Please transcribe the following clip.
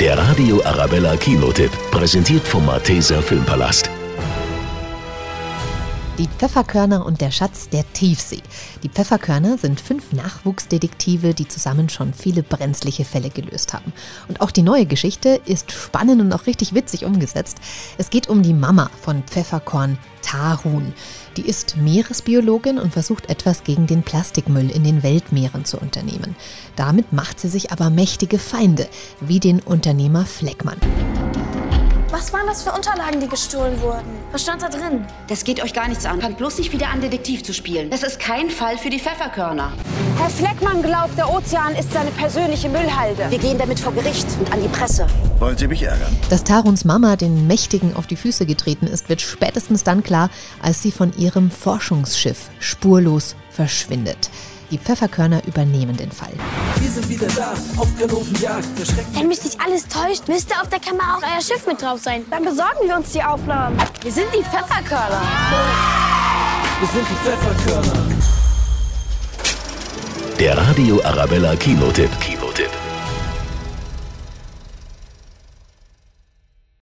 Der Radio Arabella Kinotipp, präsentiert vom Malteser Filmpalast. Die Pfefferkörner und der Schatz der Tiefsee. Die Pfefferkörner sind fünf Nachwuchsdetektive, die zusammen schon viele brenzliche Fälle gelöst haben. Und auch die neue Geschichte ist spannend und auch richtig witzig umgesetzt. Es geht um die Mama von Pfefferkorn Tarun. Die ist Meeresbiologin und versucht etwas gegen den Plastikmüll in den Weltmeeren zu unternehmen. Damit macht sie sich aber mächtige Feinde, wie den Unternehmer Fleckmann. Was waren das für Unterlagen, die gestohlen wurden? Was stand da drin? Das geht euch gar nichts an. Fangt bloß nicht wieder an, Detektiv zu spielen. Das ist kein Fall für die Pfefferkörner. Herr Fleckmann glaubt, der Ozean ist seine persönliche Müllhalde. Wir gehen damit vor Gericht und an die Presse. Wollen Sie mich ärgern? Dass Taruns Mama den Mächtigen auf die Füße getreten ist, wird spätestens dann klar, als sie von ihrem Forschungsschiff spurlos verschwindet. Die Pfefferkörner übernehmen den Fall. Wir sind wieder da, auf Ganovenjagd. Wenn mich nicht alles täuscht, müsste auf der Kamera auch euer Schiff mit drauf sein. Dann besorgen wir uns die Aufnahmen. Wir sind die Pfefferkörner. Wir sind die Pfefferkörner. Der Radio Arabella Kinotipp. Kinotipp.